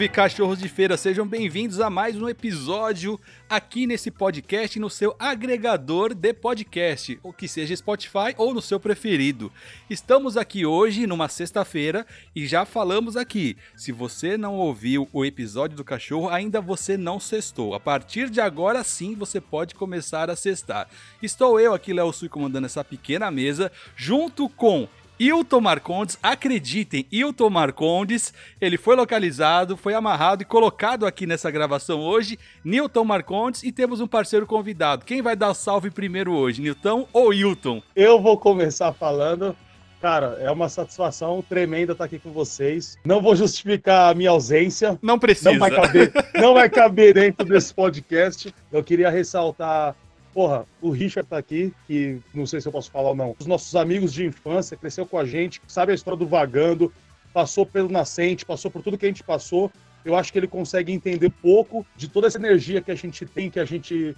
salve, cachorros de feira! Sejam bem-vindos a mais um episódio aqui nesse podcast, no seu agregador de podcast, ou que seja Spotify ou no seu preferido. Estamos aqui hoje, numa sexta-feira, e já falamos aqui. Se você não ouviu o episódio do cachorro, ainda você não sextou. A partir de agora sim você pode começar a sextar. Estou eu aqui, Léo Sui, comandando essa pequena mesa, junto com Hilton Marcondes, acreditem, Hilton Marcondes, ele foi localizado, foi amarrado e colocado aqui nessa gravação hoje, Nilton Marcondes, e temos um parceiro convidado. Quem vai dar salve primeiro hoje, Nilton ou Hilton? Eu vou começar falando. Cara, é uma satisfação tremenda estar aqui com vocês. Não vou justificar a minha ausência. Não precisa. Não vai caber, não vai caber dentro desse podcast. Eu queria ressaltar Porra, o Richard tá aqui, que não sei se eu posso falar ou não. Os nossos amigos de infância, cresceu com a gente, sabe a história do vagando, passou pelo nascente, passou por tudo que a gente passou. Eu acho que ele consegue entender pouco de toda essa energia que a gente tem, que a gente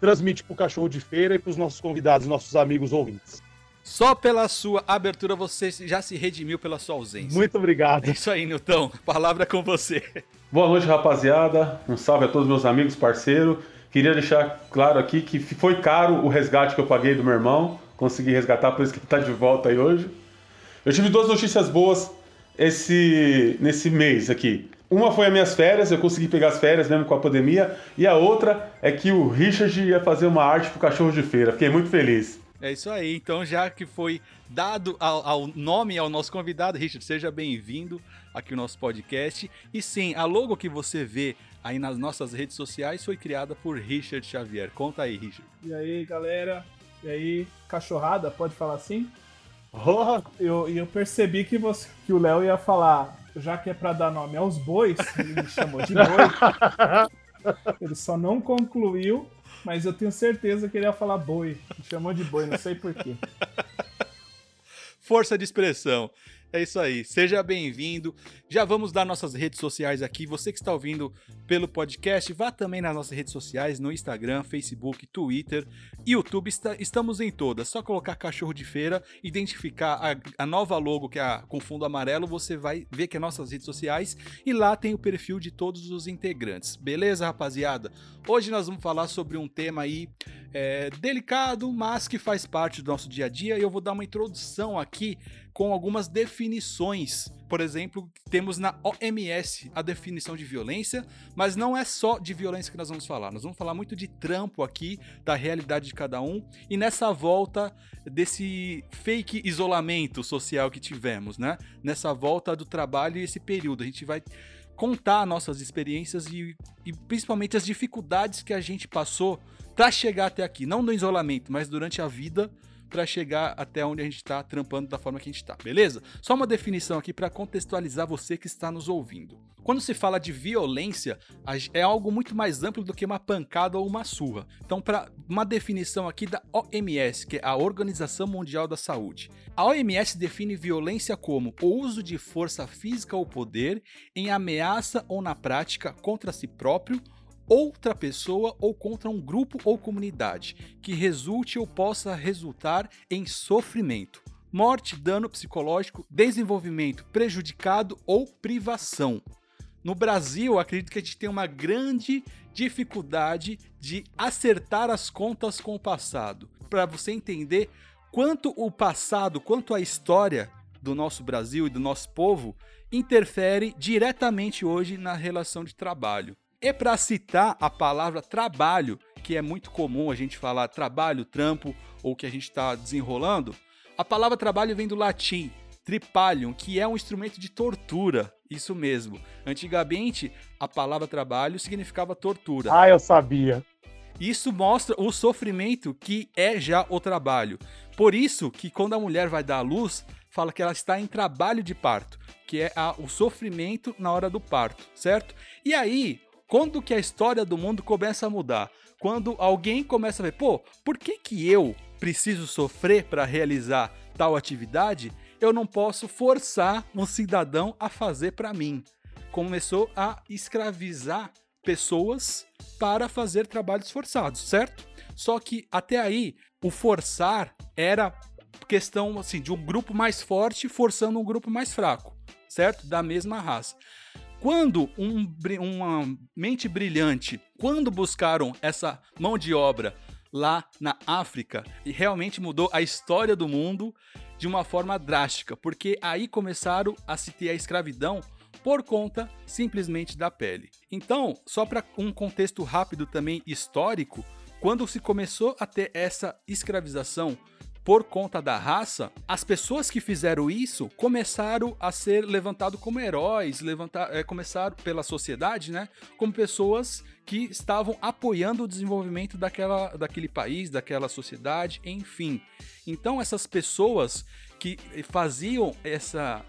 transmite pro cachorro de feira e pros nossos convidados, nossos amigos ouvintes. Só pela sua abertura você já se redimiu pela sua ausência. Muito obrigado. É isso aí, Nilton. Palavra com você. Boa noite, rapaziada. Um salve a todos meus amigos, parceiros. Queria deixar claro aqui que foi caro o resgate que eu paguei do meu irmão. Consegui resgatar, por isso que ele está de volta aí hoje. Eu tive duas notícias boas esse, nesse mês aqui. Uma foi as minhas férias, eu consegui pegar as férias mesmo com a pandemia. E a outra é que o Richard ia fazer uma arte pro cachorro de feira. Fiquei muito feliz. É isso aí. Então, já que foi dado ao, ao nome ao nosso convidado, Richard, seja bem-vindo aqui no nosso podcast. E sim, a logo que você vê aí nas nossas redes sociais foi criada por Richard Xavier. Conta aí, Richard. E aí, galera? E aí, cachorrada, pode falar assim? Oh, eu, eu percebi que, você, que o Léo ia falar, já que é para dar nome aos bois, ele me chamou de boi. ele só não concluiu, mas eu tenho certeza que ele ia falar boi. Me chamou de boi, não sei porquê. Força de expressão. É isso aí, seja bem-vindo. Já vamos dar nossas redes sociais aqui. Você que está ouvindo pelo podcast, vá também nas nossas redes sociais, no Instagram, Facebook, Twitter, YouTube. Está, estamos em todas. Só colocar cachorro de feira, identificar a, a nova logo que é com fundo amarelo, você vai ver que é nossas redes sociais e lá tem o perfil de todos os integrantes. Beleza, rapaziada? Hoje nós vamos falar sobre um tema aí é, delicado, mas que faz parte do nosso dia a dia e eu vou dar uma introdução aqui com algumas definições. Por exemplo, temos na OMS a definição de violência, mas não é só de violência que nós vamos falar. Nós vamos falar muito de trampo aqui, da realidade de cada um e nessa volta desse fake isolamento social que tivemos, né? Nessa volta do trabalho e esse período. A gente vai contar nossas experiências e, e principalmente as dificuldades que a gente passou para chegar até aqui, não no isolamento, mas durante a vida para chegar até onde a gente está trampando da forma que a gente está, beleza? Só uma definição aqui para contextualizar você que está nos ouvindo. Quando se fala de violência, é algo muito mais amplo do que uma pancada ou uma surra. Então, para uma definição aqui da OMS, que é a Organização Mundial da Saúde. A OMS define violência como o uso de força física ou poder em ameaça ou na prática contra si próprio outra pessoa ou contra um grupo ou comunidade, que resulte ou possa resultar em sofrimento, morte, dano psicológico, desenvolvimento prejudicado ou privação. No Brasil, acredito que a gente tem uma grande dificuldade de acertar as contas com o passado. Para você entender quanto o passado, quanto a história do nosso Brasil e do nosso povo interfere diretamente hoje na relação de trabalho. E para citar a palavra trabalho, que é muito comum a gente falar trabalho, trampo ou que a gente está desenrolando, a palavra trabalho vem do latim tripalium, que é um instrumento de tortura. Isso mesmo. Antigamente, a palavra trabalho significava tortura. Ah, eu sabia. Isso mostra o sofrimento que é já o trabalho. Por isso que quando a mulher vai dar à luz, fala que ela está em trabalho de parto, que é a, o sofrimento na hora do parto, certo? E aí, quando que a história do mundo começa a mudar? Quando alguém começa a ver, pô, por que que eu preciso sofrer para realizar tal atividade? Eu não posso forçar um cidadão a fazer para mim. Começou a escravizar pessoas para fazer trabalhos forçados, certo? Só que até aí o forçar era questão assim de um grupo mais forte forçando um grupo mais fraco, certo? Da mesma raça. Quando um, uma mente brilhante, quando buscaram essa mão de obra lá na África, e realmente mudou a história do mundo de uma forma drástica, porque aí começaram a se ter a escravidão por conta simplesmente da pele. Então, só para um contexto rápido também histórico, quando se começou a ter essa escravização por conta da raça, as pessoas que fizeram isso começaram a ser levantados como heróis, levantar, é, começaram pela sociedade, né, como pessoas que estavam apoiando o desenvolvimento daquela, daquele país, daquela sociedade, enfim. Então essas pessoas que faziam essa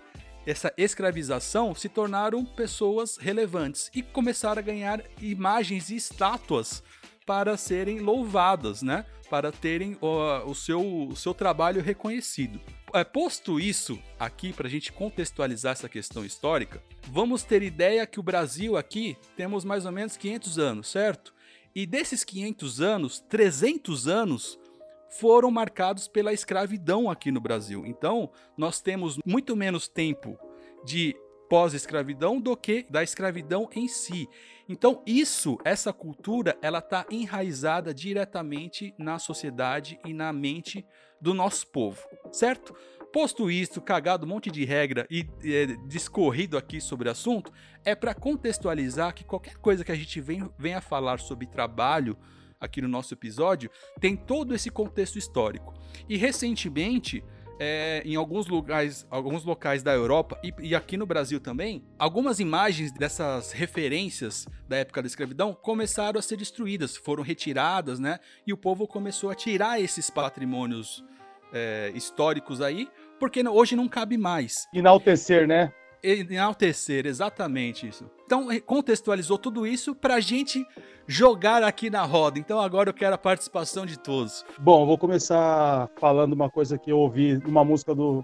essa escravização se tornaram pessoas relevantes e começaram a ganhar imagens e estátuas para serem louvadas, né? Para terem o, seu, o seu trabalho reconhecido. É, posto isso aqui, para a gente contextualizar essa questão histórica, vamos ter ideia que o Brasil aqui temos mais ou menos 500 anos, certo? E desses 500 anos, 300 anos foram marcados pela escravidão aqui no Brasil. Então, nós temos muito menos tempo de pós-escravidão do que da escravidão em si. Então, isso, essa cultura, ela está enraizada diretamente na sociedade e na mente do nosso povo, certo? Posto isto, cagado um monte de regra e é, discorrido aqui sobre o assunto, é para contextualizar que qualquer coisa que a gente venha, venha falar sobre trabalho aqui no nosso episódio tem todo esse contexto histórico. E recentemente, é, em alguns locais, alguns locais da Europa e, e, aqui no Brasil também, algumas imagens dessas referências da época da escravidão começaram a ser destruídas, foram retiradas, né? E o povo começou a tirar esses patrimônios é, históricos aí, porque hoje não cabe mais. Enaltecer, né? Enaltecer, exatamente isso. Então, contextualizou tudo isso para a gente jogar aqui na roda. Então, agora eu quero a participação de todos. Bom, vou começar falando uma coisa que eu ouvi numa música do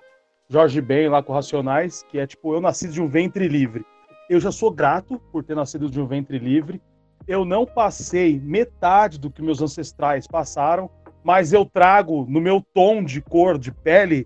Jorge Ben, lá com Racionais, que é tipo: Eu nasci de um ventre livre. Eu já sou grato por ter nascido de um ventre livre. Eu não passei metade do que meus ancestrais passaram, mas eu trago no meu tom de cor, de pele,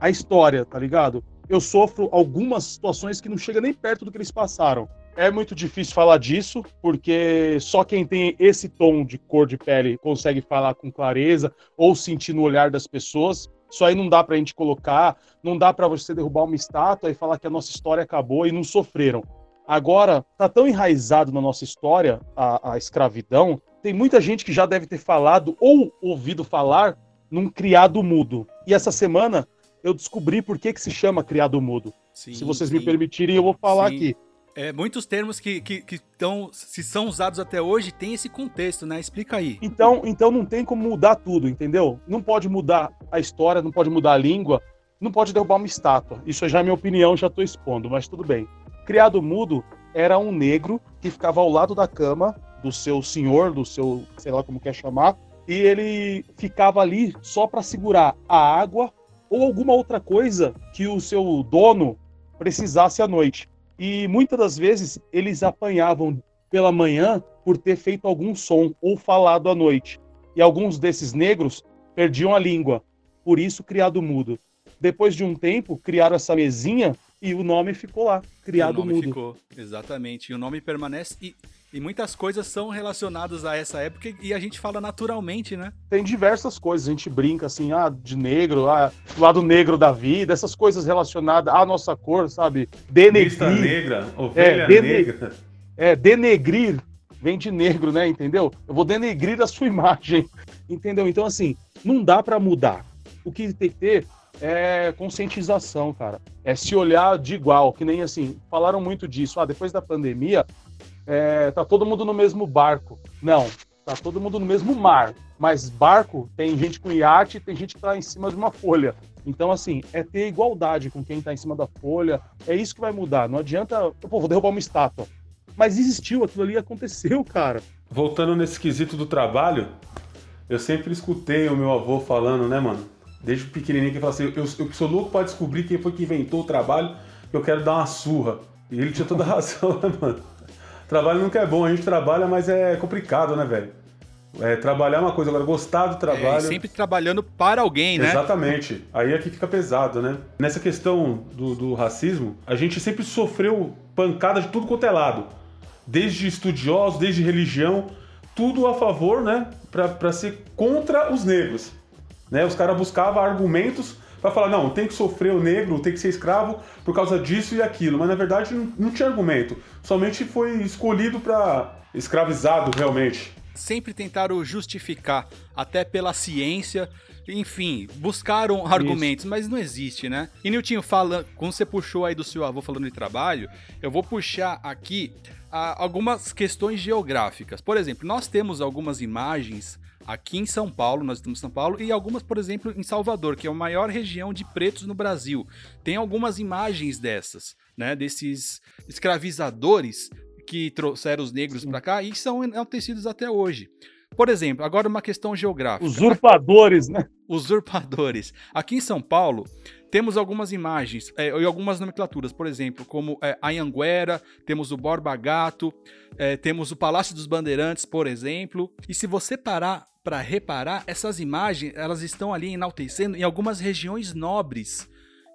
a história, tá ligado? Eu sofro algumas situações que não chega nem perto do que eles passaram. É muito difícil falar disso, porque só quem tem esse tom de cor de pele consegue falar com clareza ou sentir no olhar das pessoas. Isso aí não dá pra gente colocar, não dá para você derrubar uma estátua e falar que a nossa história acabou e não sofreram. Agora, tá tão enraizado na nossa história a, a escravidão, tem muita gente que já deve ter falado ou ouvido falar num criado mudo. E essa semana eu descobri por que, que se chama criado mudo. Sim, se vocês sim. me permitirem, eu vou falar sim. aqui. É, muitos termos que, que, que tão, se são usados até hoje tem esse contexto, né? Explica aí. Então, então não tem como mudar tudo, entendeu? Não pode mudar a história, não pode mudar a língua, não pode derrubar uma estátua. Isso já é minha opinião, já estou expondo, mas tudo bem. Criado mudo era um negro que ficava ao lado da cama do seu senhor, do seu, sei lá como quer chamar, e ele ficava ali só para segurar a água ou alguma outra coisa que o seu dono precisasse à noite. E muitas das vezes eles apanhavam pela manhã por ter feito algum som ou falado à noite. E alguns desses negros perdiam a língua, por isso criado mudo. Depois de um tempo, criaram essa mesinha e o nome ficou lá, criado o nome mudo. Ficou, exatamente. E o nome permanece. E e muitas coisas são relacionadas a essa época e a gente fala naturalmente, né? Tem diversas coisas, a gente brinca assim, ah, de negro, ah, lado negro da vida, essas coisas relacionadas à nossa cor, sabe? Denegrir. Vista negra, ovelha é, dene... negra. É, denegrir vem de negro, né? Entendeu? Eu vou denegrir a sua imagem, entendeu? Então, assim, não dá para mudar. O que tem que ter é conscientização, cara. É se olhar de igual, que nem assim, falaram muito disso. Ah, depois da pandemia, é, tá todo mundo no mesmo barco. Não, tá todo mundo no mesmo mar. Mas barco tem gente com iate, tem gente que tá em cima de uma folha. Então, assim, é ter igualdade com quem tá em cima da folha. É isso que vai mudar. Não adianta, pô, vou derrubar uma estátua. Mas existiu, aquilo ali aconteceu, cara. Voltando nesse quesito do trabalho, eu sempre escutei o meu avô falando, né, mano? Desde pequenininho que ele fala assim: eu, eu sou louco pra descobrir quem foi que inventou o trabalho, eu quero dar uma surra. E ele tinha toda a razão, né, mano? Trabalho nunca é bom, a gente trabalha, mas é complicado, né, velho? É, trabalhar é uma coisa, agora gostar do trabalho. É, sempre trabalhando para alguém, né? Exatamente. Aí aqui fica pesado, né? Nessa questão do, do racismo, a gente sempre sofreu pancada de tudo quanto é lado. Desde estudiosos, desde religião, tudo a favor, né? Para ser contra os negros. Né? Os caras buscavam argumentos para falar, não, tem que sofrer o negro, tem que ser escravo por causa disso e aquilo. Mas na verdade não, não tinha argumento. Somente foi escolhido para escravizado realmente sempre tentaram justificar, até pela ciência, enfim, buscaram argumentos, Isso. mas não existe, né? E Nilton, fala, como você puxou aí do seu avô falando de trabalho, eu vou puxar aqui a, algumas questões geográficas. Por exemplo, nós temos algumas imagens aqui em São Paulo, nós estamos em São Paulo, e algumas, por exemplo, em Salvador, que é a maior região de pretos no Brasil. Tem algumas imagens dessas, né? Desses escravizadores que trouxeram os negros para cá e são enaltecidos até hoje. Por exemplo, agora uma questão geográfica. Usurpadores, né? Usurpadores. Aqui em São Paulo, temos algumas imagens é, e algumas nomenclaturas, por exemplo, como é, Anhanguera, temos o Borba Gato, é, temos o Palácio dos Bandeirantes, por exemplo. E se você parar para reparar, essas imagens elas estão ali enaltecendo em algumas regiões nobres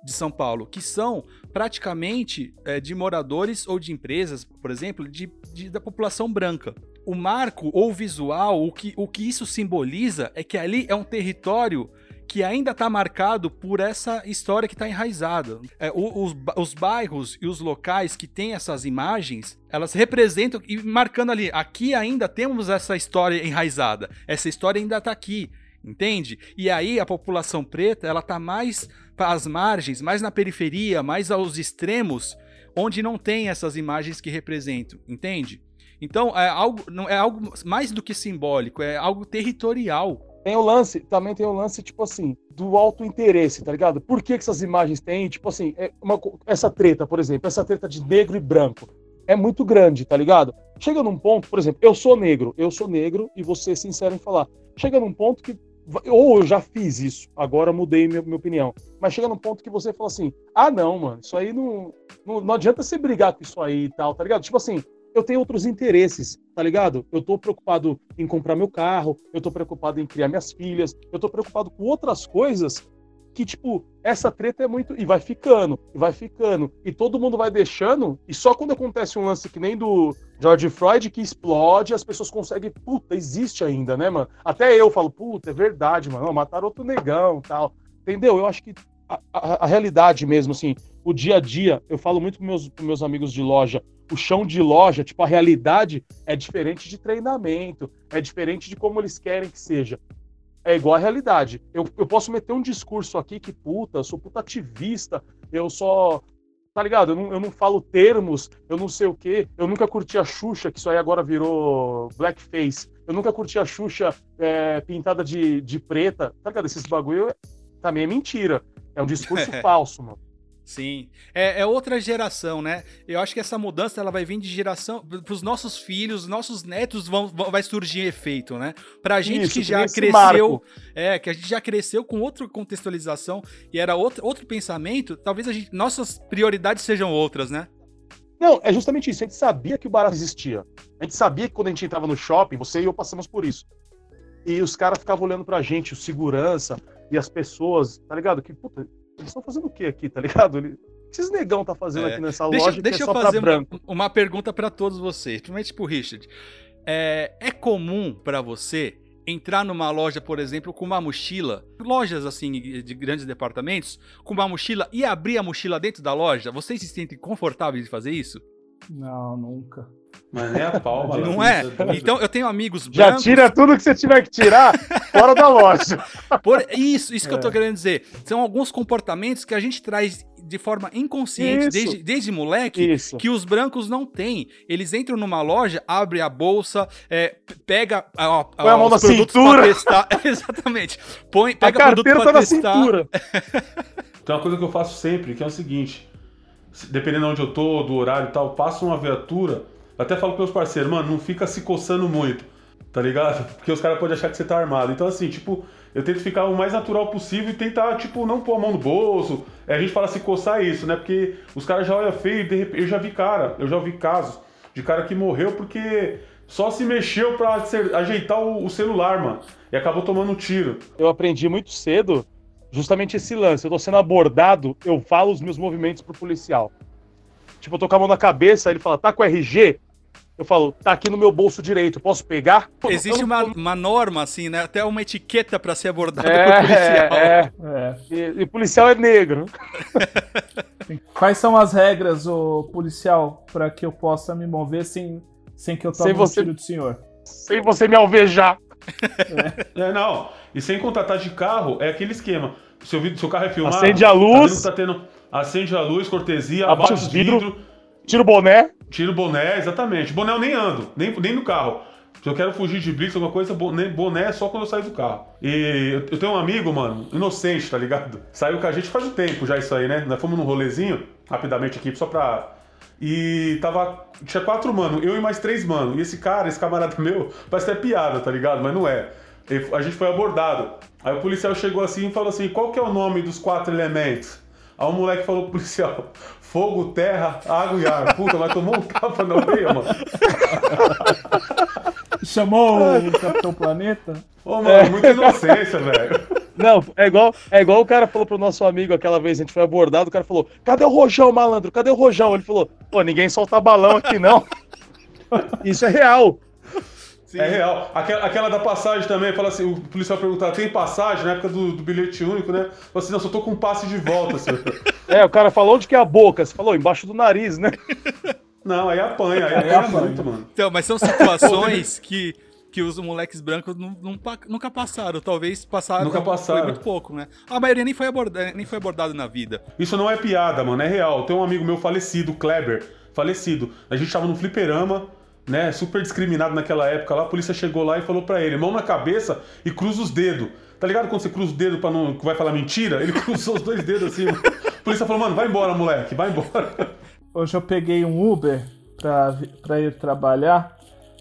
de São Paulo, que são praticamente é, de moradores ou de empresas, por exemplo, de, de, da população branca. O marco ou visual, o que, o que isso simboliza é que ali é um território que ainda está marcado por essa história que está enraizada. É, os, os bairros e os locais que têm essas imagens, elas representam e marcando ali, aqui ainda temos essa história enraizada, essa história ainda está aqui entende? E aí a população preta, ela tá mais às margens, mais na periferia, mais aos extremos, onde não tem essas imagens que representam, entende? Então é algo, é algo mais do que simbólico, é algo territorial. Tem o lance, também tem o lance, tipo assim, do alto interesse, tá ligado? Por que, que essas imagens têm, tipo assim, é uma, essa treta, por exemplo, essa treta de negro e branco é muito grande, tá ligado? Chega num ponto, por exemplo, eu sou negro, eu sou negro e você é sincero em falar. Chega num ponto que ou eu já fiz isso, agora mudei minha, minha opinião. Mas chega num ponto que você fala assim: ah, não, mano, isso aí não, não, não adianta você brigar com isso aí e tal, tá ligado? Tipo assim, eu tenho outros interesses, tá ligado? Eu tô preocupado em comprar meu carro, eu tô preocupado em criar minhas filhas, eu tô preocupado com outras coisas que, tipo, essa treta é muito. E vai ficando, e vai ficando. E todo mundo vai deixando. E só quando acontece um lance que nem do George Floyd que explode, as pessoas conseguem. Puta, existe ainda, né, mano? Até eu falo, puta, é verdade, mano. mataram outro negão tal. Entendeu? Eu acho que a, a, a, realidade mesmo, assim, o dia a dia, eu falo muito com meus, com meus amigos de loja, o chão de loja, tipo, a realidade é diferente de treinamento, é diferente de como eles querem que seja é igual à realidade. Eu, eu posso meter um discurso aqui que, puta, eu sou puta ativista, eu só. Tá ligado? Eu não, eu não falo termos, eu não sei o quê. Eu nunca curti a Xuxa, que isso aí agora virou blackface. Eu nunca curti a Xuxa é, pintada de, de preta. Tá ligado? Esses bagulho também é mentira. É um discurso falso, mano. Sim, é, é, outra geração, né? Eu acho que essa mudança ela vai vir de geração para os nossos filhos, nossos netos vão, vão, vai surgir efeito, né? Para a gente Isso, que já cresceu, marco. é que a gente já cresceu com outra contextualização e era outro, outro pensamento, talvez a gente, nossas prioridades sejam outras, né? Não, é justamente isso. A gente sabia que o barato existia. A gente sabia que quando a gente entrava no shopping, você e eu passamos por isso. E os caras ficavam olhando pra gente, o segurança e as pessoas, tá ligado? Que, puta, eles estão fazendo o que aqui, tá ligado? Ele... O que esses negão tá fazendo é. aqui nessa deixa, loja deixa que é eu fazer uma, uma, pergunta para todos vocês, principalmente pro Richard. É, é comum para você entrar numa loja, por exemplo, com uma mochila, lojas assim de grandes departamentos, com uma mochila e abrir a mochila dentro da loja? Vocês se sentem confortáveis de fazer isso? Não, nunca. Mas nem a palma. Não é? Então eu tenho amigos brancos. Já tira tudo que você tiver que tirar fora da loja. Por, isso, isso é. que eu tô é. querendo dizer. São alguns comportamentos que a gente traz de forma inconsciente, desde, desde moleque, isso. que os brancos não têm. Eles entram numa loja, abrem a bolsa, é, pega a, a, Põe a mão na cintura. testar. Exatamente. Põe, pega a produto tá pra testar. Na cintura. Tem uma coisa que eu faço sempre, que é o seguinte: dependendo de onde eu tô, do horário e tal, passa uma viatura até falo com meus parceiros, mano, não fica se coçando muito, tá ligado? Porque os caras podem achar que você tá armado. Então, assim, tipo, eu tento ficar o mais natural possível e tentar, tipo, não pôr a mão no bolso. É, a gente fala se coçar isso, né? Porque os caras já olham feio, de repente, eu já vi cara, eu já vi casos de cara que morreu porque só se mexeu pra ajeitar o, o celular, mano. E acabou tomando um tiro. Eu aprendi muito cedo justamente esse lance. Eu tô sendo abordado, eu falo os meus movimentos pro policial. Tipo, eu tô com a mão na cabeça, ele fala, tá com RG? Eu falo, tá aqui no meu bolso direito, posso pegar? Existe não... uma, uma norma, assim, né? Até uma etiqueta para ser abordada é, por policial. É, é. E, e policial é negro. Quais são as regras, o policial, para que eu possa me mover sem, sem que eu tome sem você, um tiro do senhor? Sem você me alvejar. É. é. não. E sem contratar de carro, é aquele esquema. Seu, seu carro é filmado. Acende a luz. Tá, tá tendo, acende a luz, cortesia, abaixa os vidros. Vidro, tira o boné. Tira o boné, exatamente. Boné eu nem ando, nem, nem no carro. Se eu quero fugir de blitz, alguma coisa, boné, boné é só quando eu saio do carro. E eu tenho um amigo, mano, inocente, tá ligado? Saiu com a gente faz um tempo já isso aí, né? Nós fomos num rolezinho, rapidamente aqui, só pra. E tava. Tinha quatro mano, eu e mais três mano. E esse cara, esse camarada meu, parece até piada, tá ligado? Mas não é. A gente foi abordado. Aí o policial chegou assim e falou assim: qual que é o nome dos quatro elementos? Aí o moleque falou pro policial: fogo, terra, água e ar. Puta, mas tomou um capa na orelha, mano. Chamou o Capitão Planeta? Ô, mano, é. muita inocência, velho. Não, é igual, é igual o cara falou pro nosso amigo aquela vez, a gente foi abordado, o cara falou: cadê o Rojão, malandro? Cadê o Rojão? Ele falou: pô, ninguém solta balão aqui não. Isso é real. Sim. É real. Aquela, aquela, da passagem também, fala assim, o policial perguntar, tem passagem na época do, do bilhete único, né? Fala assim, não, só tô com um passe de volta, senhor. É, o cara falou onde que é a boca? Você falou, embaixo do nariz, né? Não, aí apanha, aí, aí apanha muito, mano. Então, mas são situações que, que os moleques brancos nunca passaram. Talvez passaram. Nunca passaram. muito pouco, né? A maioria nem foi, abordada, nem foi abordado na vida. Isso não é piada, mano, é real. Tem um amigo meu falecido, Kleber, falecido. A gente tava no fliperama, né? Super discriminado naquela época lá. A polícia chegou lá e falou para ele: mão na cabeça e cruza os dedos. Tá ligado quando você cruza os dedos pra não. vai falar mentira? Ele cruzou os dois dedos assim. A polícia falou: mano, vai embora, moleque, vai embora. Hoje eu peguei um Uber pra, pra ir trabalhar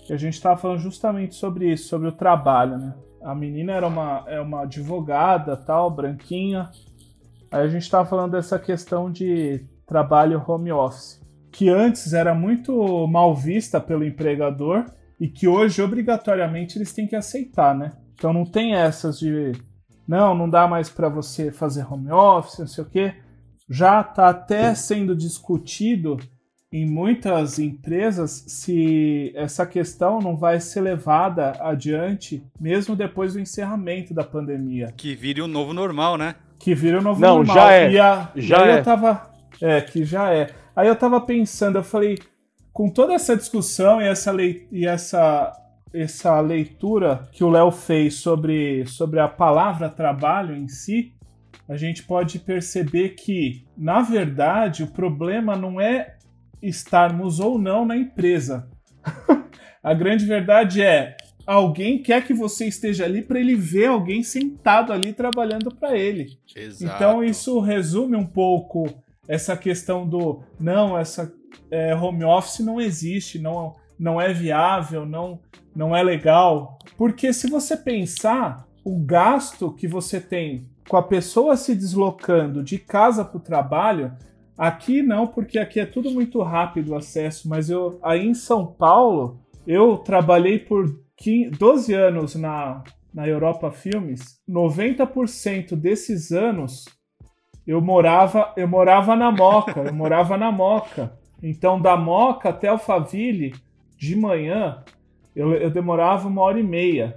e a gente tava falando justamente sobre isso, sobre o trabalho, né? A menina era uma, é uma advogada, tal, branquinha. Aí a gente tava falando dessa questão de trabalho home office que antes era muito mal vista pelo empregador e que hoje obrigatoriamente eles têm que aceitar, né? Então não tem essas de não, não dá mais para você fazer home office, não sei o quê. Já está até sendo discutido em muitas empresas se essa questão não vai ser levada adiante mesmo depois do encerramento da pandemia. Que vire o novo normal, né? Que vire o novo não, normal. Já é. E a, já é. eu tava. É, que já é. Aí eu tava pensando, eu falei, com toda essa discussão e essa, lei, e essa, essa leitura que o Léo fez sobre, sobre a palavra trabalho em si, a gente pode perceber que, na verdade, o problema não é estarmos ou não na empresa. a grande verdade é alguém quer que você esteja ali para ele ver alguém sentado ali trabalhando para ele. Exato. Então isso resume um pouco essa questão do não, essa é, home office não existe, não, não é viável, não, não é legal. Porque se você pensar, o gasto que você tem com a pessoa se deslocando de casa para o trabalho, aqui não, porque aqui é tudo muito rápido o acesso, mas eu aí em São Paulo, eu trabalhei por 15, 12 anos na, na Europa Filmes, 90% desses anos eu morava, eu morava na Moca, eu morava na Moca. Então, da Moca até Alphaville, de manhã, eu, eu demorava uma hora e meia.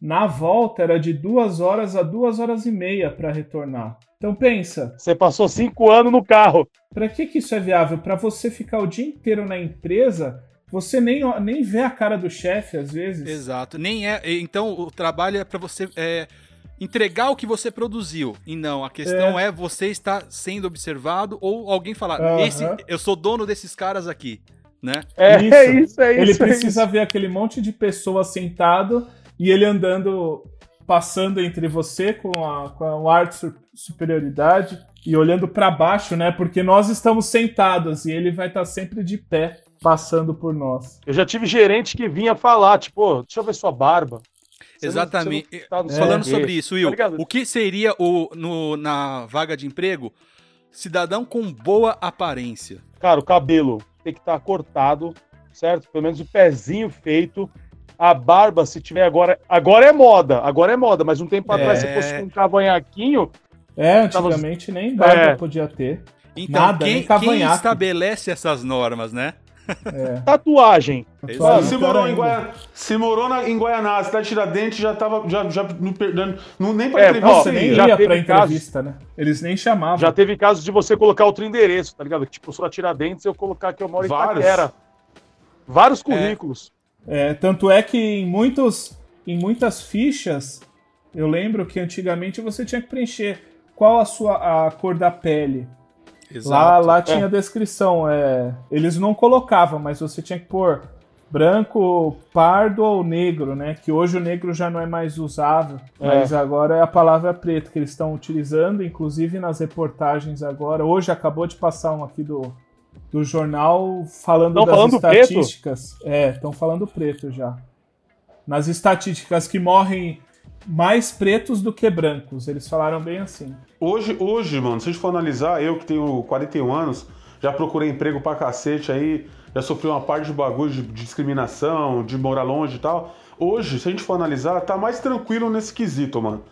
Na volta era de duas horas a duas horas e meia para retornar. Então pensa. Você passou cinco anos no carro. Para que, que isso é viável? Para você ficar o dia inteiro na empresa, você nem, nem vê a cara do chefe às vezes. Exato. Nem é. Então o trabalho é para você é, entregar o que você produziu. E não, a questão é, é você estar sendo observado ou alguém falar, uhum. esse, eu sou dono desses caras aqui, né? É isso, é isso. É ele é precisa isso. ver aquele monte de pessoas sentado e ele andando, passando entre você com, a, com o ar de superioridade e olhando para baixo, né? Porque nós estamos sentados e ele vai estar sempre de pé passando por nós. Eu já tive gerente que vinha falar, tipo, deixa eu ver sua barba. Exatamente. Tá Falando sobre isso, Will, tá o que seria o no, na vaga de emprego cidadão com boa aparência? Cara, o cabelo tem que estar tá cortado certo? Pelo menos o pezinho feito. A barba, se tiver agora. Agora é moda, agora é moda, mas um tempo É. atrás, se fosse com um cavanhaquinho, É, antigamente nem barba É. podia ter. Então, Nada, quem, nem quem estabelece essas normas, né? É. tatuagem. Exato. Claro, se, morou. Guaian... se morou na- em Guaianá, cidade de Tiradentes, já tava. Já, já não perdendo. Não, nem pra É, entrevista ó, nem já ia teve pra entrevista, né? Eles nem chamavam. Já teve casos de você colocar outro endereço, tá ligado? Tipo, eu sou da Tiradentes, eu colocar que eu moro em Vários. Itaquera. Vários currículos. É, tanto é que em, muitos, em muitas fichas, eu lembro que antigamente você tinha que preencher qual a sua a cor da pele. Lá, lá tinha descrição. É, eles não colocavam, mas você tinha que pôr branco, pardo ou negro, né? Que hoje o negro já não é mais usável, É. mas agora é a palavra preto que eles estão utilizando, inclusive nas reportagens agora. Hoje acabou de passar um aqui do, do jornal falando Tão das falando preto? estatísticas. É, estão falando preto já. Nas estatísticas que morrem mais pretos do que brancos. Eles falaram bem assim. Hoje, hoje, mano, se a gente for analisar, eu que tenho 41 anos, já procurei emprego pra cacete aí, já sofri uma parte de bagulho de discriminação, de morar longe e tal. Hoje, se a gente for analisar, tá mais tranquilo nesse quesito, mano.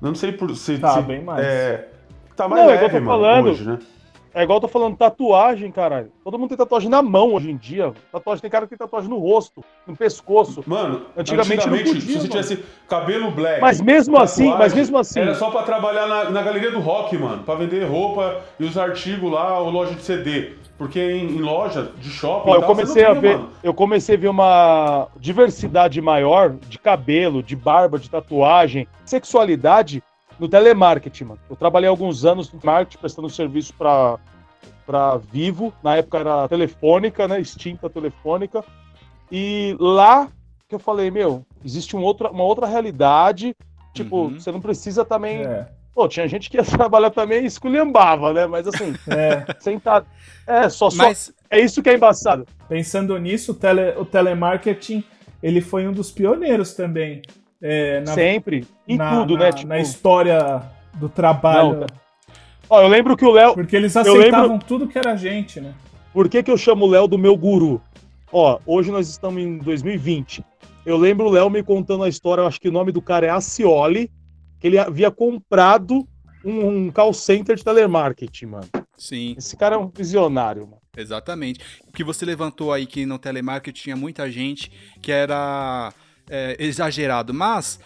Não sei por se. Tá, se- bem mais. É, tá mais Não, é leve, eu tô mano, falando. hoje, né? É igual eu tô falando, tatuagem, caralho. Todo mundo tem tatuagem na mão hoje em dia. Tatuagem tem cara que tem tatuagem no rosto, no pescoço. Mano, Antigamente não podia, se você mano. tivesse cabelo black. Mas mesmo assim, mas mesmo assim. Era só pra trabalhar na, na galeria do rock, mano. Pra vender roupa e os artigos lá, ou loja de CD. Porque em, em loja de shopping. Ó, e eu tal, comecei a ver, mano. eu comecei a ver uma diversidade maior de cabelo, de barba, de tatuagem, sexualidade no telemarketing, mano. Eu trabalhei alguns anos no marketing prestando serviço para para Vivo, na época era telefônica, né, extinta telefônica. E lá que eu falei, meu, existe um outro, uma outra realidade, tipo, Uhum. você não precisa também, É, pô, tinha gente que ia trabalhar também e esculhambava, né? Mas assim, é. sentar é, só só Mas, é isso que é embaçado. Pensando nisso, o, tele, o telemarketing ele foi um dos pioneiros também é, na, Sempre. Em na- tudo, na- né? Tipo, na história do trabalho. Não, ó, eu lembro que o Léo. porque eles aceitavam tudo que era gente, né? Por que, que eu chamo o Léo do meu guru? Ó, hoje nós estamos em 2020. Eu lembro o Léo me contando a história, eu acho que o nome do cara é Acioli, que ele havia comprado um, um call center de telemarketing, mano. sim, Esse cara é um visionário, mano. exatamente. O que você levantou aí que no telemarketing tinha muita gente que era é, exagerado, mas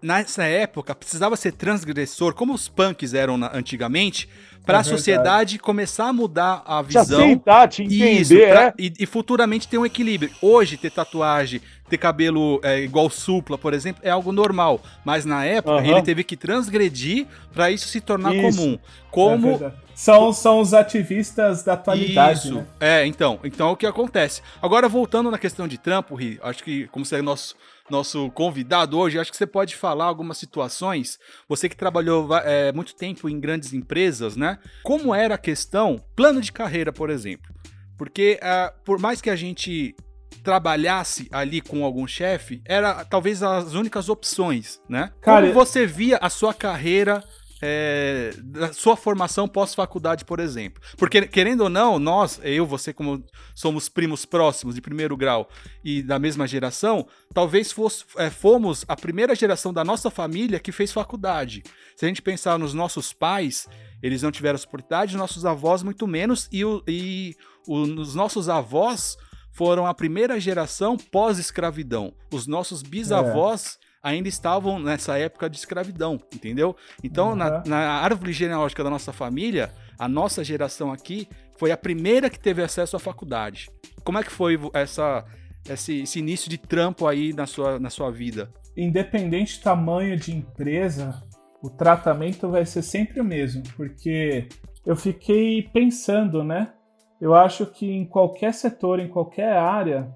nessa época precisava ser transgressor, como os punks eram na- antigamente, para É a sociedade começar a mudar a Te visão. aceitar, te entender, Isso, pra- é. e, e futuramente ter um equilíbrio. Hoje, ter tatuagem, ter cabelo é, igual supla, por exemplo, é algo normal. Mas na época, Aham. ele teve que transgredir para isso se tornar Isso. comum. É Como verdade. são, são os ativistas da atualidade, isso. né? É, então, então é o que acontece. Agora, voltando na questão de trampo, Ri, acho que, como você é nosso, nosso convidado hoje, acho que você pode falar algumas situações. Você que trabalhou é, muito tempo em grandes empresas, né? Como era a questão, plano de carreira, por exemplo. Porque, ah, por mais que a gente trabalhasse ali com algum chefe, era talvez as únicas opções, né? Cara, Como você via a sua carreira é, da sua formação pós-faculdade, por exemplo. Porque, querendo ou não, nós, eu, você, como somos primos próximos de primeiro grau e da mesma geração, talvez fosse, é, fomos a primeira geração da nossa família que fez faculdade. Se a gente pensar nos nossos pais, eles não tiveram essa oportunidade, nossos avós muito menos, e, o, e o- os nossos avós foram a primeira geração pós-escravidão. Os nossos bisavós ainda estavam nessa época de escravidão, entendeu? Então, na, Uhum. na árvore genealógica da nossa família, a nossa geração aqui foi a primeira que teve acesso à faculdade. Como é que foi essa, esse, esse início de trampo aí na sua, na sua vida? Independente do tamanho de empresa, o tratamento vai ser sempre o mesmo, porque eu fiquei pensando, né? Eu acho que em qualquer setor, em qualquer área,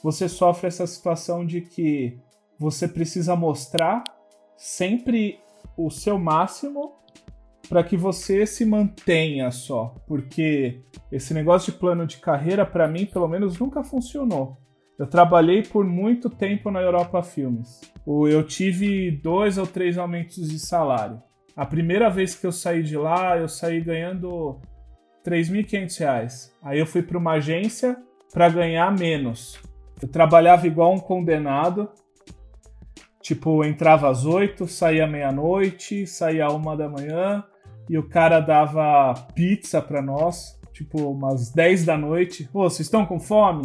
você sofre essa situação de que você precisa mostrar sempre o seu máximo para que você se mantenha só, porque esse negócio de plano de carreira para mim, pelo menos, nunca funcionou. Eu trabalhei por muito tempo na Europa Filmes. Eu tive dois ou três aumentos de salário. A primeira vez que eu saí de lá, eu saí ganhando 3.500 reais. Aí eu fui para uma agência para ganhar menos. Eu trabalhava igual um condenado. Tipo, entrava às oito, saía meia-noite, saía uma da manhã, e o cara dava pizza para nós, tipo, umas 10 da noite. Pô, vocês estão com fome?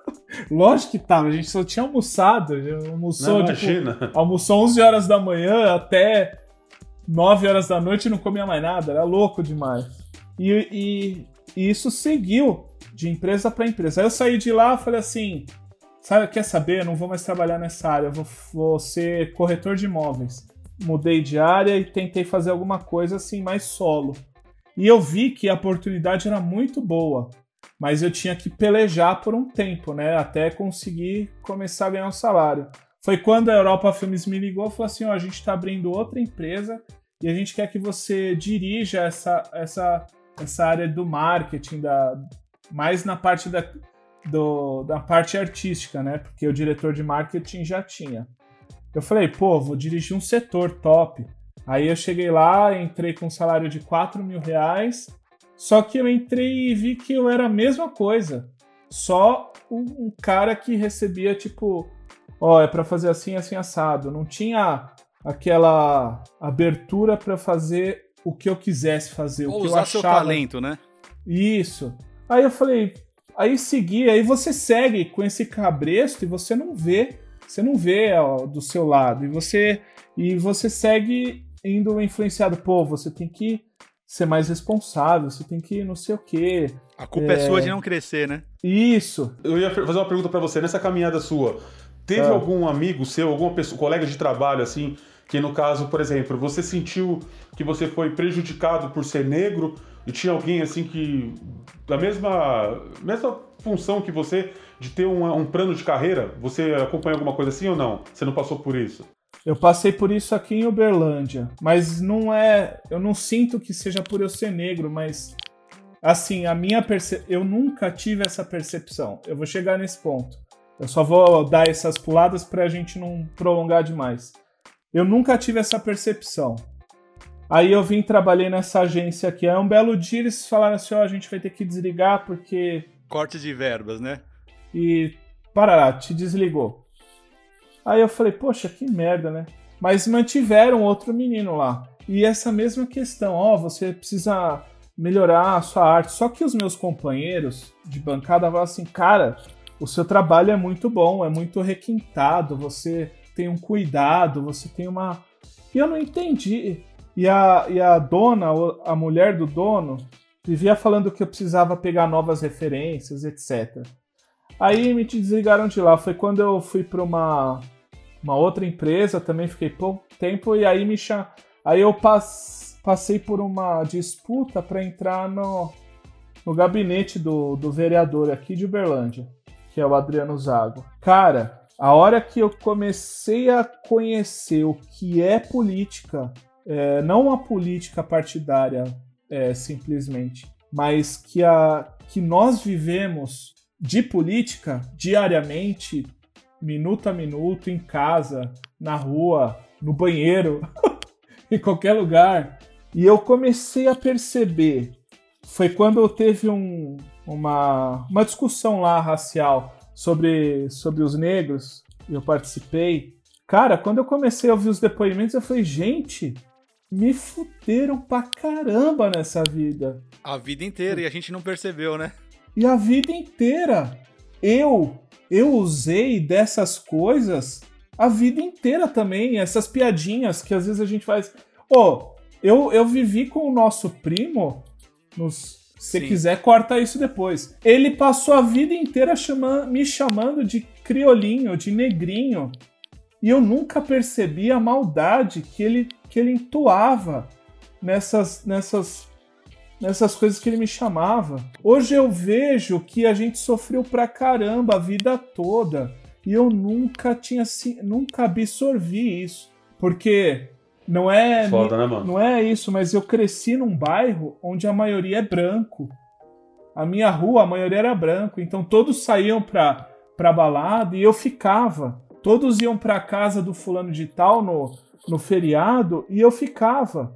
Lógico que tava, a gente só tinha almoçado. Almoçou, não, tipo, almoçou 11 horas da manhã até 9 horas da noite e não comia mais nada, era louco demais. E, e, isso seguiu de empresa para empresa. Aí eu saí de lá falei assim: sabe, quer saber? Eu não vou mais trabalhar nessa área, eu vou, vou ser corretor de imóveis. Mudei de área e tentei fazer alguma coisa assim mais solo. E eu vi que a oportunidade era muito boa mas eu tinha que pelejar por um tempo, né? Até conseguir começar a ganhar um salário. Foi quando a Europa Filmes me ligou e falou assim: ó, a gente está abrindo outra empresa e a gente quer que você dirija essa, essa, essa área do marketing, da, mais na parte da, do, da parte artística, né? Porque o diretor de marketing já tinha. Eu falei, pô, vou dirigir um setor top. Aí eu cheguei lá, entrei com um salário de 4 mil reais só que eu entrei e vi que eu era a mesma coisa. Só um, cara que recebia, tipo, ó, é para fazer assim, assim, assado. Não tinha aquela abertura para fazer o que eu quisesse fazer, Ou o que usar eu achava. seu talento, né? Isso. Aí eu falei, aí segui, aí você segue com esse cabresto e você não vê, você não vê ó, do seu lado e você e você segue indo influenciado, pô, você tem que ser mais responsável, você tem que não sei o quê. A culpa é, é sua de não crescer, né? Isso. Eu ia fazer uma pergunta para você. Nessa caminhada sua, teve ah. algum amigo seu, alguma pessoa, colega de trabalho, assim, que no caso, por exemplo, você sentiu que você foi prejudicado por ser negro e tinha alguém, assim, que... da mesma, mesma função que você, de ter um, um plano de carreira, você acompanha alguma coisa assim ou não? Você não passou por isso? Eu passei por isso aqui em Uberlândia, mas não é. Eu não sinto que seja por eu ser negro, mas assim, a minha perce... eu nunca tive essa percepção. Eu vou chegar nesse ponto. Eu só vou dar essas puladas para a gente não prolongar demais. Eu nunca tive essa percepção. Aí eu vim trabalhei nessa agência aqui. Aí um belo dia eles falaram assim: ó, oh, a gente vai ter que desligar porque. Corte de verbas, né? E. Parará, te desligou. Aí eu falei, poxa, que merda, né? Mas mantiveram outro menino lá. E essa mesma questão, ó, oh, você precisa melhorar a sua arte. Só que os meus companheiros de bancada falaram assim, cara, o seu trabalho é muito bom, é muito requintado, você tem um cuidado, você tem uma. E eu não entendi. E a, e a dona, a mulher do dono, vivia falando que eu precisava pegar novas referências, etc. Aí me desligaram de lá. Foi quando eu fui para uma uma outra empresa, também fiquei pouco tempo e aí me cham... aí eu pass... passei por uma disputa para entrar no... no gabinete do, do vereador aqui de Uberlândia, que é o Adriano Zago. Cara, a hora que eu comecei a conhecer o que é política, é, não a política partidária é, simplesmente, mas que, a, que nós vivemos de política diariamente, minuto a minuto, em casa, na rua, no banheiro, em qualquer lugar. E eu comecei a perceber. Foi quando eu teve um, uma, uma discussão lá racial sobre, sobre os negros, eu participei. Cara, quando eu comecei a ouvir os depoimentos, eu falei, gente, me fuderam pra caramba nessa vida. A vida inteira, e a gente não percebeu, né? E a vida inteira. Eu eu usei dessas coisas a vida inteira também. Essas piadinhas que às vezes a gente faz. Ô, oh, eu, eu vivi com o nosso primo. Nos, se Sim. quiser, corta isso depois. Ele passou a vida inteira chama, me chamando de criolinho, de negrinho. E eu nunca percebi a maldade que ele, que ele entoava nessas, nessas nessas coisas que ele me chamava. Hoje eu vejo que a gente sofreu pra caramba a vida toda e eu nunca tinha nunca absorvi isso, porque não é Foda, né, mano? não é isso, mas eu cresci num bairro onde a maioria é branco. A minha rua, a maioria era branco, então todos saíam pra, pra balada e eu ficava. Todos iam pra casa do fulano de tal no, no feriado e eu ficava.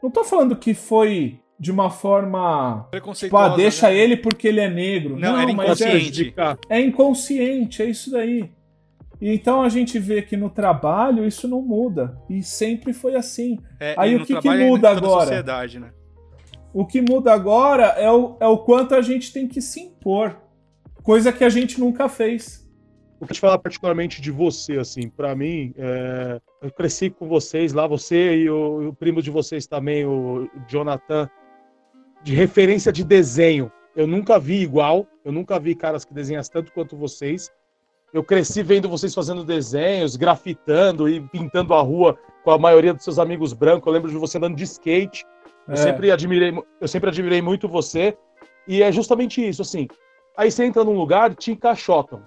Não tô falando que foi de uma forma. Tipo, ah, deixa né? ele porque ele é negro. Não, não era inconsciente. É, é inconsciente, é isso daí. E então a gente vê que no trabalho isso não muda. E sempre foi assim. É, Aí o que, que muda agora? Né? O que muda agora é o, é o quanto a gente tem que se impor. Coisa que a gente nunca fez. O que te falar particularmente de você, assim, para mim, é... eu cresci com vocês lá, você e o, o primo de vocês também, o Jonathan, de referência de desenho. Eu nunca vi igual, eu nunca vi caras que desenham tanto quanto vocês. Eu cresci vendo vocês fazendo desenhos, grafitando e pintando a rua com a maioria dos seus amigos brancos. Eu lembro de você andando de skate. Eu, é. sempre, admirei, eu sempre admirei muito você. E é justamente isso, assim. Aí você entra num lugar, te encaixotam.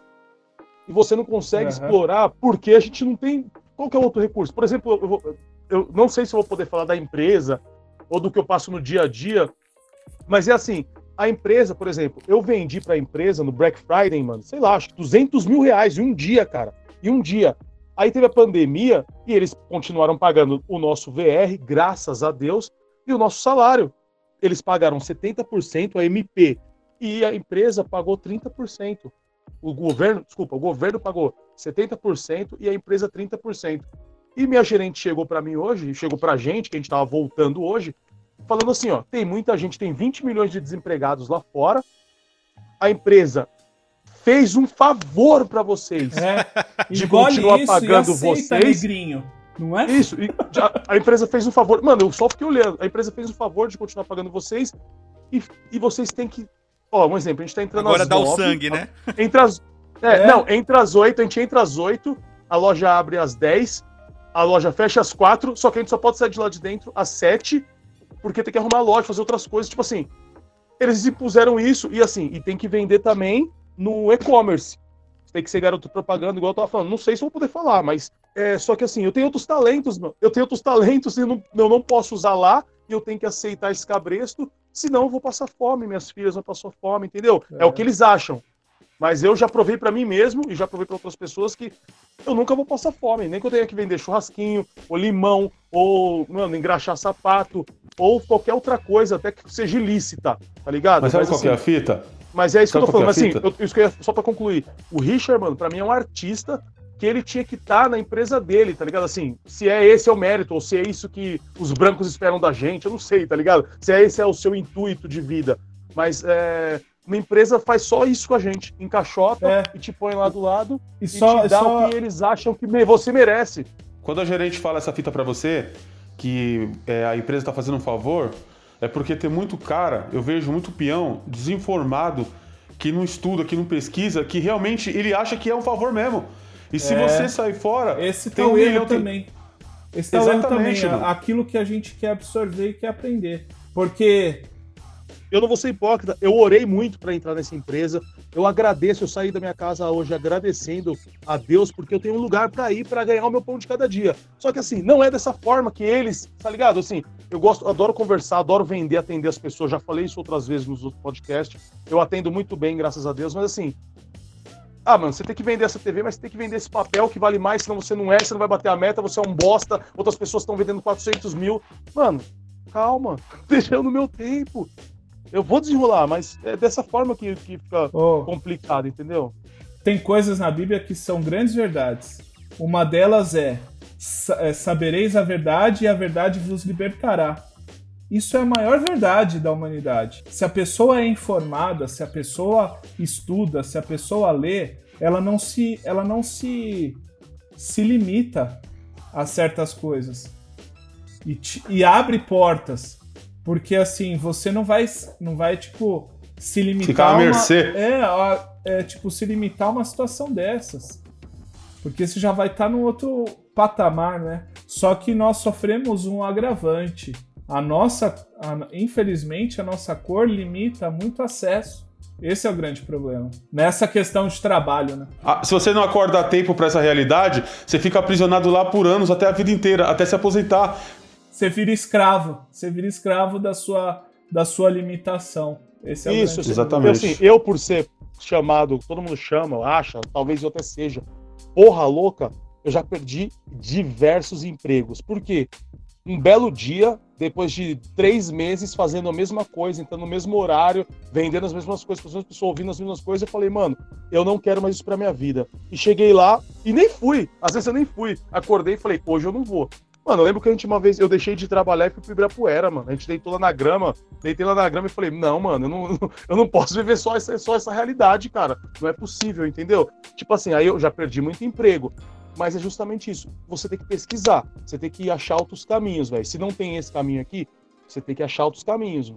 E você não consegue uhum. explorar porque a gente não tem qualquer outro recurso. Por exemplo, eu, vou, eu não sei se eu vou poder falar da empresa ou do que eu passo no dia a dia, mas é assim, a empresa, por exemplo, eu vendi para a empresa no Black Friday, mano, sei lá, acho que 200 mil reais em um dia, cara. Em um dia. Aí teve a pandemia e eles continuaram pagando o nosso VR, graças a Deus, e o nosso salário. Eles pagaram 70% a MP e a empresa pagou 30%. O governo, desculpa, o governo pagou 70% e a empresa 30%. E minha gerente chegou para mim hoje, chegou para a gente, que a gente estava voltando hoje, falando assim, ó, tem muita gente, tem 20 milhões de desempregados lá fora. A empresa fez um favor para vocês é, de continuar isso, pagando vocês. Negrinho, não é? Isso, a, a, empresa fez um favor. Mano, eu só fiquei olhando. A empresa fez um favor de continuar pagando vocês e, e vocês têm que. Ó, um exemplo, a gente tá entrando Agora às dá 9, o sangue, né? Entre as. É, é. Não, entre as 8, a gente entra às 8, a loja abre às 10, a loja fecha às 4, só que a gente só pode sair de lá de dentro às 7 porque tem que arrumar loja, fazer outras coisas. Tipo assim, eles impuseram isso e assim, e tem que vender também no e-commerce. Tem que ser garoto propaganda, igual eu tava falando. Não sei se vou poder falar, mas é só que assim, eu tenho outros talentos, mano. Eu tenho outros talentos e eu não, eu não posso usar lá e eu tenho que aceitar esse cabresto, senão eu vou passar fome, minhas filhas vão passar fome, entendeu? É, é o que eles acham. Mas eu já provei para mim mesmo e já provei para outras pessoas que eu nunca vou passar fome, nem que eu tenha que vender churrasquinho, ou limão, ou, mano, engraxar sapato, ou qualquer outra coisa, até que seja ilícita, tá ligado? Mas sabe mas, qual assim, é a assim, fita? Mas é isso sabe que eu tô falando. Mas, assim, eu, isso que eu ia, só pra concluir. O Richard, mano, pra mim é um artista que ele tinha que estar tá na empresa dele, tá ligado? Assim, se é esse é o mérito, ou se é isso que os brancos esperam da gente, eu não sei, tá ligado? Se é esse é o seu intuito de vida. Mas é, uma empresa faz só isso com a gente, encaixota é. e te põe lá do lado e, e só, te dá só... o que eles acham que você merece. Quando a gerente fala essa fita para você, que é, a empresa está fazendo um favor, é porque tem muito cara, eu vejo muito peão desinformado, que não estuda, que não pesquisa, que realmente ele acha que é um favor mesmo. E se é, você sair fora, esse tem um erro também. Esse tá Exatamente, também, aquilo que a gente quer absorver e quer aprender. Porque eu não vou ser hipócrita, eu orei muito para entrar nessa empresa. Eu agradeço, eu saí da minha casa hoje agradecendo a Deus porque eu tenho um lugar para ir para ganhar o meu pão de cada dia. Só que assim, não é dessa forma que eles, tá ligado? Assim, eu gosto, adoro conversar, adoro vender, atender as pessoas. Já falei isso outras vezes nos outros podcasts. Eu atendo muito bem, graças a Deus, mas assim, ah, mano, você tem que vender essa TV, mas você tem que vender esse papel que vale mais, senão você não é, você não vai bater a meta, você é um bosta, outras pessoas estão vendendo 400 mil. Mano, calma, deixa eu no meu tempo. Eu vou desenrolar, mas é dessa forma que, que fica oh. complicado, entendeu? Tem coisas na Bíblia que são grandes verdades. Uma delas é, é sabereis a verdade e a verdade vos libertará. Isso é a maior verdade da humanidade. Se a pessoa é informada, se a pessoa estuda, se a pessoa lê, ela não se, ela não se, se limita a certas coisas e, e abre portas. Porque assim, você não vai, não vai tipo, se limitar. Ficar à mercê. É, é, tipo, se limitar a uma situação dessas. Porque você já vai estar tá no outro patamar, né? Só que nós sofremos um agravante. A nossa, a, infelizmente, a nossa cor limita muito acesso. Esse é o grande problema. Nessa questão de trabalho, né? Ah, se você não acorda a tempo para essa realidade, você fica aprisionado lá por anos, até a vida inteira, até se aposentar você vira escravo. Você vira escravo da sua, da sua limitação. Esse é Isso, exatamente. Assim, eu, por ser chamado, todo mundo chama, acha, talvez eu até seja, porra louca, eu já perdi diversos empregos. Por quê? Um belo dia, depois de três meses fazendo a mesma coisa, entrando no mesmo horário, vendendo as mesmas coisas, as pessoas ouvindo as mesmas coisas, eu falei, mano, eu não quero mais isso pra minha vida. E cheguei lá e nem fui. Às vezes eu nem fui. Acordei e falei, hoje eu não vou. Mano, eu lembro que a gente uma vez, eu deixei de trabalhar e fui pro Ibirapuera, mano. A gente deitou lá na grama, deitei lá na grama e falei, não, mano, eu não, eu não posso viver só essa, só essa realidade, cara. Não é possível, entendeu? Tipo assim, aí eu já perdi muito emprego. Mas é justamente isso. Você tem que pesquisar, você tem que achar outros caminhos, velho. Se não tem esse caminho aqui, você tem que achar outros caminhos.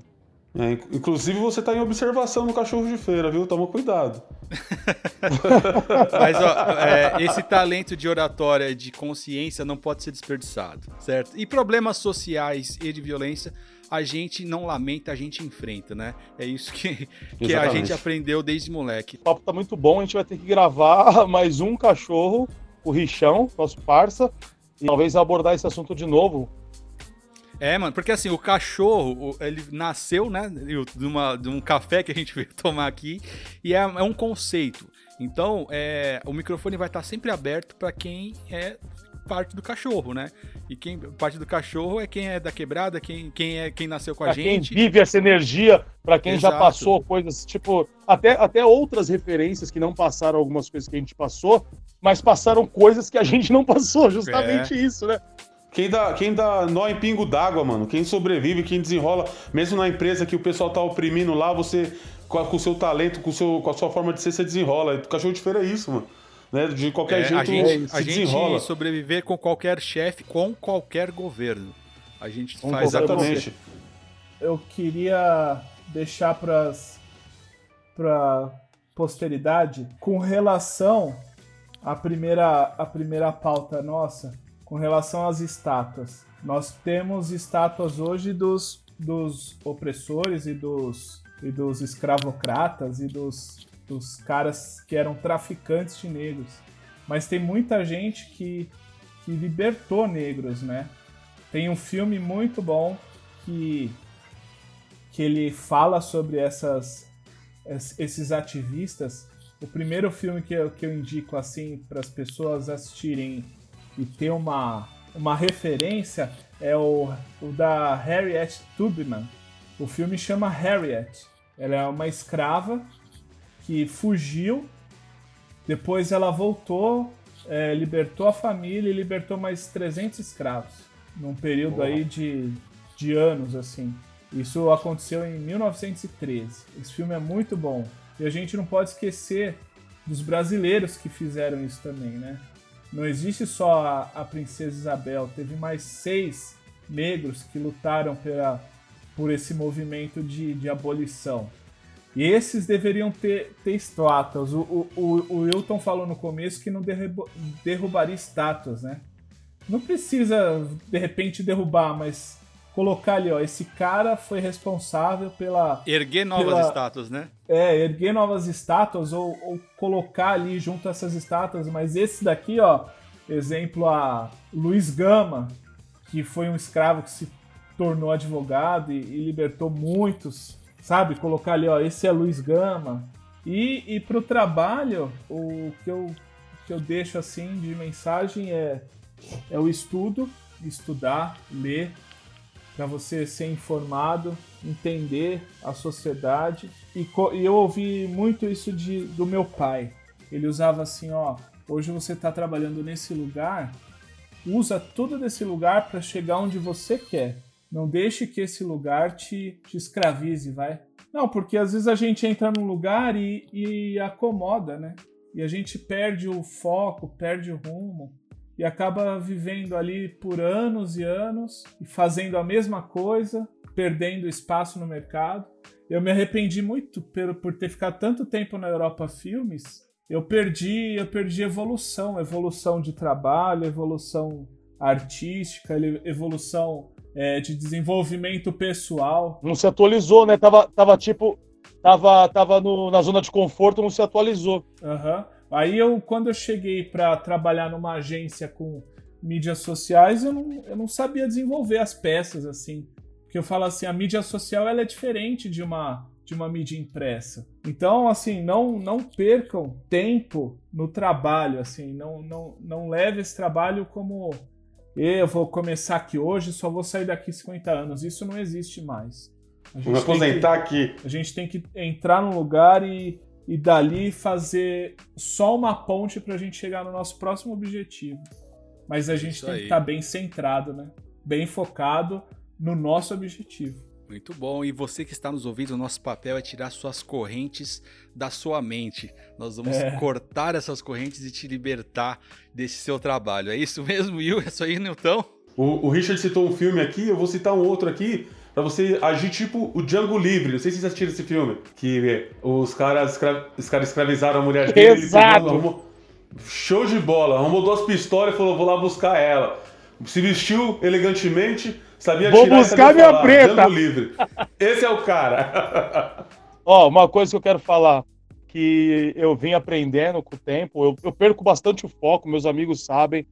É, inclusive você tá em observação no cachorro de feira, viu? Toma cuidado. Mas ó, é, esse talento de oratória, de consciência, não pode ser desperdiçado, certo? E problemas sociais e de violência, a gente não lamenta, a gente enfrenta, né? É isso que, que a gente aprendeu desde moleque. O papo tá muito bom, a gente vai ter que gravar mais um cachorro, o Richão, nosso parça, e talvez abordar esse assunto de novo. É, mano, porque assim, o cachorro, ele nasceu, né, de, uma, de um café que a gente veio tomar aqui, e é, é um conceito. Então, é, o microfone vai estar sempre aberto para quem é parte do cachorro, né? E quem parte do cachorro é quem é da quebrada, quem, quem é quem nasceu com a pra gente. Quem vive essa energia, para quem Exato. já passou coisas, tipo, até, até outras referências que não passaram algumas coisas que a gente passou, mas passaram coisas que a gente não passou, justamente é. isso, né? Quem dá, quem dá nó em pingo d'água, mano, quem sobrevive, quem desenrola, mesmo na empresa que o pessoal tá oprimindo lá, você, com, com o seu talento, com, o seu, com a sua forma de ser, você desenrola. O cachorro de feira é isso, mano. Né? De qualquer é, jeito, a gente, se a desenrola. gente sobreviver com qualquer chefe, com qualquer governo. A gente um faz exatamente. Eu queria deixar para para posteridade com relação à primeira à primeira pauta nossa com relação às estátuas. Nós temos estátuas hoje dos, dos opressores e dos, e dos escravocratas e dos, dos caras que eram traficantes de negros. Mas tem muita gente que, que libertou negros, né? Tem um filme muito bom que, que ele fala sobre essas, esses ativistas. O primeiro filme que eu, que eu indico assim para as pessoas assistirem e ter uma, uma referência é o, o da Harriet Tubman. O filme chama Harriet. Ela é uma escrava que fugiu, depois ela voltou, é, libertou a família e libertou mais 300 escravos, num período Boa. aí de, de anos, assim. Isso aconteceu em 1913. Esse filme é muito bom. E a gente não pode esquecer dos brasileiros que fizeram isso também, né? Não existe só a, a princesa Isabel, teve mais seis negros que lutaram pela, por esse movimento de, de abolição. E esses deveriam ter, ter estátuas. O, o, o, falou no começo que não derruba, derrubaria estátuas, né? Não precisa, de repente, derrubar, mas colocar ali, ó, esse cara foi responsável pela. Erguer novas pela, estátuas, né? É, erguer novas estátuas ou, ou, colocar ali junto essas estátuas, mas esse daqui, ó, exemplo a Luiz Gama, que foi um escravo que se tornou advogado e, e libertou muitos, sabe? Colocar ali, ó, esse é Luiz Gama. E, e para o trabalho, o que eu, que eu deixo assim de mensagem é, é o estudo, estudar, ler, para você ser informado, entender a sociedade. E, e, eu ouvi muito isso de, do meu pai. Ele usava assim, ó, hoje você está trabalhando nesse lugar, usa tudo desse lugar para chegar onde você quer. Não deixe que esse lugar te, te escravize, vai. Não, porque às vezes a gente entra num lugar e, e acomoda, né? E a gente perde o foco, perde o rumo e acaba vivendo ali por anos e anos e fazendo a mesma coisa, perdendo espaço no mercado. Eu me arrependi muito por, por ter ficado tanto tempo na Europa Filmes. Eu perdi, eu perdi evolução, evolução de trabalho, evolução artística, evolução é, de desenvolvimento pessoal. Não se atualizou, né? Tava, tava tipo, tava, tava no, na zona de conforto, não se atualizou. Aham. Uhum. Aí eu, quando eu cheguei para trabalhar numa agência com mídias sociais, eu não, eu não sabia desenvolver as peças assim. Porque eu falo assim, a mídia social ela é diferente de uma de uma mídia impressa. Então, assim, não não percam tempo no trabalho, assim, não não não leve esse trabalho como eu vou começar aqui hoje, só vou sair daqui 50 anos. Isso não existe mais. Vou aposentar que, aqui. A gente tem que entrar num lugar e, e dali fazer só uma ponte para a gente chegar no nosso próximo objetivo. Mas a gente Isso tem aí. que estar tá bem centrado, né? Bem focado no nosso objetivo. Muito bom. E você que está nos ouvindo, o nosso papel é tirar suas correntes da sua mente. Nós vamos é. cortar essas correntes e te libertar desse seu trabalho. É isso mesmo, Will? É isso aí, Newton? O, o Richard citou um filme aqui, eu vou citar um outro aqui para você agir tipo o Django Livre. Não sei se vocês assistiram esse filme. Que os caras, escra... os caras escravizaram a mulher dele. Exato. Ele Show de bola. Arrumou duas pistolas e falou: vou lá buscar ela. Se vestiu elegantemente, sabia Vou tirar buscar minha falar. preta. Django Livre. Esse é o cara. Ó, oh, uma coisa que eu quero falar que eu vim aprendendo com o tempo. Eu, eu, perco bastante o foco, meus amigos sabem,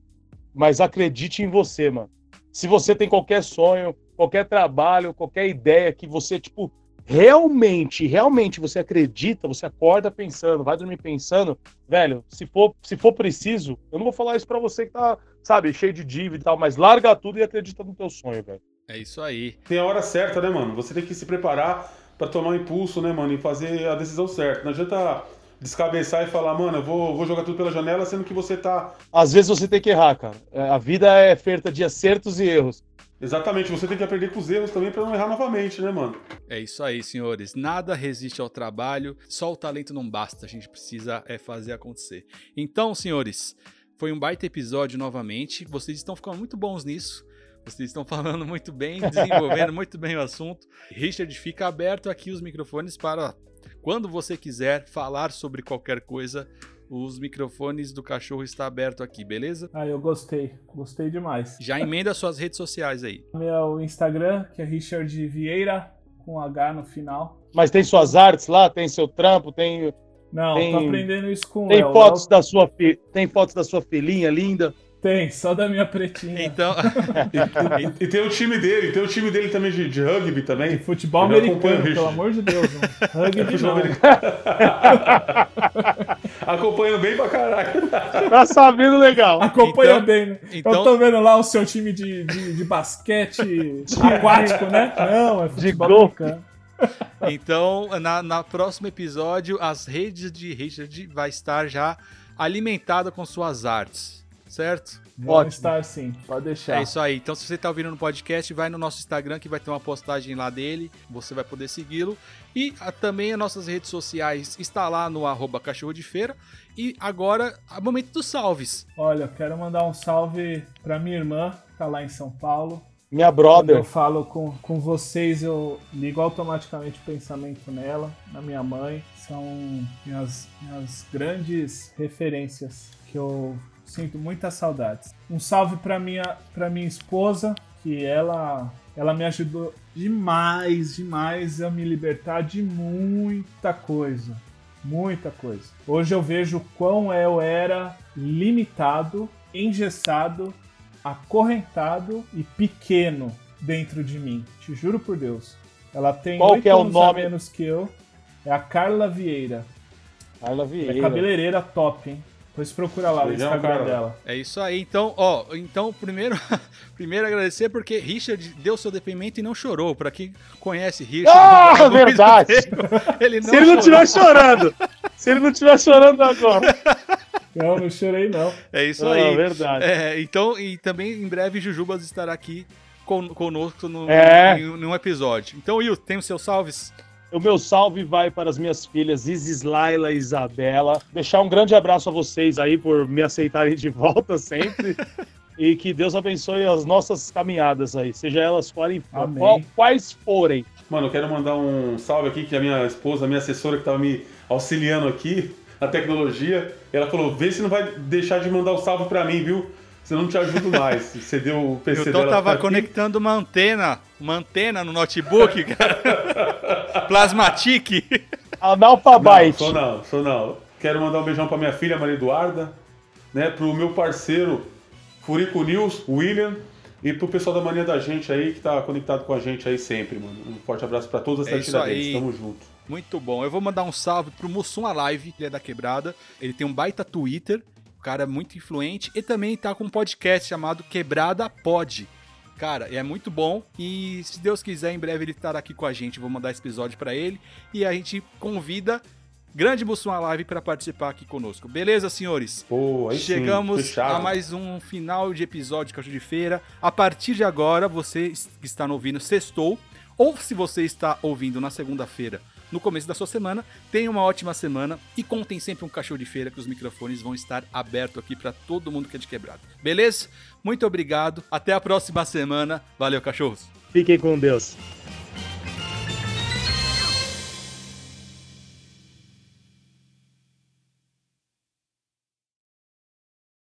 mas acredite em você, mano. Se você tem qualquer sonho, qualquer trabalho, qualquer ideia que você, tipo, realmente, realmente você acredita, você acorda pensando, vai dormir pensando, velho, se for, se for preciso, eu não vou falar isso para você que tá, sabe, cheio de dívida e tal, mas larga tudo e acredita no teu sonho, velho. É isso aí. Tem a hora certa, né, mano? Você tem que se preparar para tomar um impulso, né, mano, e fazer a decisão certa. Não adianta descabeçar e falar, mano, eu vou, vou jogar tudo pela janela, sendo que você tá. Às vezes você tem que errar, cara. A vida é feita de acertos e erros. Exatamente, você tem que aprender com os erros também para não errar novamente, né, mano? É isso aí, senhores. Nada resiste ao trabalho, só o talento não basta, a gente precisa é fazer acontecer. Então, senhores, foi um baita episódio novamente. Vocês estão ficando muito bons nisso. Vocês estão falando muito bem, desenvolvendo muito bem o assunto. Richard, fica aberto aqui os microfones para quando você quiser falar sobre qualquer coisa, os microfones do cachorro está aberto aqui, beleza? Ah, eu gostei. Gostei demais. Já emenda suas redes sociais aí. Meu Instagram, que é Richard Vieira, com H no final. Mas tem suas artes lá? Tem seu trampo? Tem. Não, tem, tô aprendendo isso com tem fotos da sua Tem fotos da sua filhinha linda? Tem, só da minha pretinha. Então. e, e, tem o time dele, tem o time dele também de, de rugby também. De futebol Ele americano, pelo amor de Deus. Mano. Rugby não. Acompanhando bem pra caraca. Tá sabendo legal. Acompanha então, bem, né? Então... Eu tô vendo lá o seu time de, de, de basquete aquático, né? Não, é futebol americano. Então, na, na próximo episódio, as redes de Richard vai estar já alimentada com suas artes certo? Pode estar sim, pode deixar. É isso aí. Então, se você está ouvindo no podcast, vai no nosso Instagram que vai ter uma postagem lá dele. Você vai poder segui-lo. E a, também as nossas redes sociais está lá no arroba cachorro de feira. E agora, a momento dos salves. Olha, eu quero mandar um salve para minha irmã, que tá lá em São Paulo. Minha brother. Quando eu falo com, com vocês, eu ligo automaticamente o pensamento nela, na minha mãe. São minhas, minhas grandes referências que eu Sinto muitas saudades. Um salve para minha, pra minha esposa, que ela, ela me ajudou demais, demais a me libertar de muita coisa. Muita coisa. Hoje eu vejo quão eu era limitado, engessado, acorrentado e pequeno dentro de mim. Te juro por Deus. Ela tem Qual que é o nome? menos que eu. É a Carla Vieira. Carla Vieira. É cabeleireira top, hein? Depois procura lá no Instagram cara. dela. É isso aí. Então, ó, então primeiro, primeiro agradecer porque Richard deu seu depoimento e não chorou. Para quem conhece Richard, ah, verdade. ele não Se ele não estiver chorando, se ele não estiver chorando agora. Não, não chorei não. É isso ah, aí. verdade. É, então, e também em breve Jujubas estará aqui conosco no, é. em, em um episódio. Então, Will, tem os seus salves? O meu salve vai para as minhas filhas Isis, Laila e Isabela. Deixar um grande abraço a vocês aí por me aceitarem de volta sempre. e que Deus abençoe as nossas caminhadas aí, seja elas forem, quais forem. Mano, eu quero mandar um salve aqui que a minha esposa, a minha assessora que estava me auxiliando aqui na tecnologia, ela falou: "Vê se não vai deixar de mandar o um salve para mim, viu?" Você não te ajudo mais. Você deu o PC Eu então tava conectando uma antena, uma antena no notebook, cara. Plasmatic. Analfabite. Não, sou não, sou não. Quero mandar um beijão pra minha filha, Maria Eduarda, né, pro meu parceiro Furico News, William, e pro pessoal da Mania da Gente aí, que tá conectado com a gente aí sempre, mano. Um forte abraço pra todas as é aí. Tamo junto. Muito bom. Eu vou mandar um salve pro Mussum Alive, ele é da Quebrada. Ele tem um baita Twitter, cara é muito influente e também tá com um podcast chamado Quebrada Pod. Cara, é muito bom e se Deus quiser, em breve ele estará aqui com a gente. Vou mandar esse episódio para ele e a gente convida Grande Mussum Live para participar aqui conosco. Beleza, senhores? Pô, aí Chegamos sim, a mais um final de episódio de Cachorro de Feira. A partir de agora, você que está ouvindo sextou, ou se você está ouvindo na segunda-feira, no começo da sua semana, tenha uma ótima semana e contem sempre um cachorro de feira que os microfones vão estar abertos aqui para todo mundo que é de quebrado. Beleza? Muito obrigado. Até a próxima semana. Valeu, cachorros. Fiquem com Deus.